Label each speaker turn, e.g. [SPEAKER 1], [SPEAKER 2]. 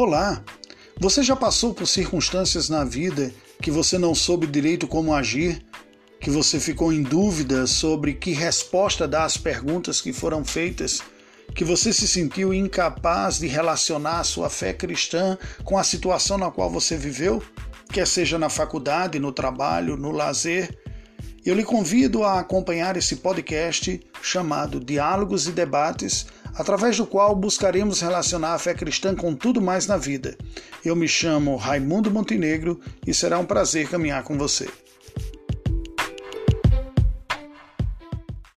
[SPEAKER 1] Olá! Você já passou por circunstâncias na vida que você não soube direito como agir, que você ficou em dúvida sobre que resposta dar às perguntas que foram feitas, que você se sentiu incapaz de relacionar a sua fé cristã com a situação na qual você viveu, quer seja na faculdade, no trabalho, no lazer? Eu lhe convido a acompanhar esse podcast chamado Diálogos e Debates através do qual buscaremos relacionar a fé cristã com tudo mais na vida. Eu me chamo Raimundo Montenegro e será um prazer caminhar com você.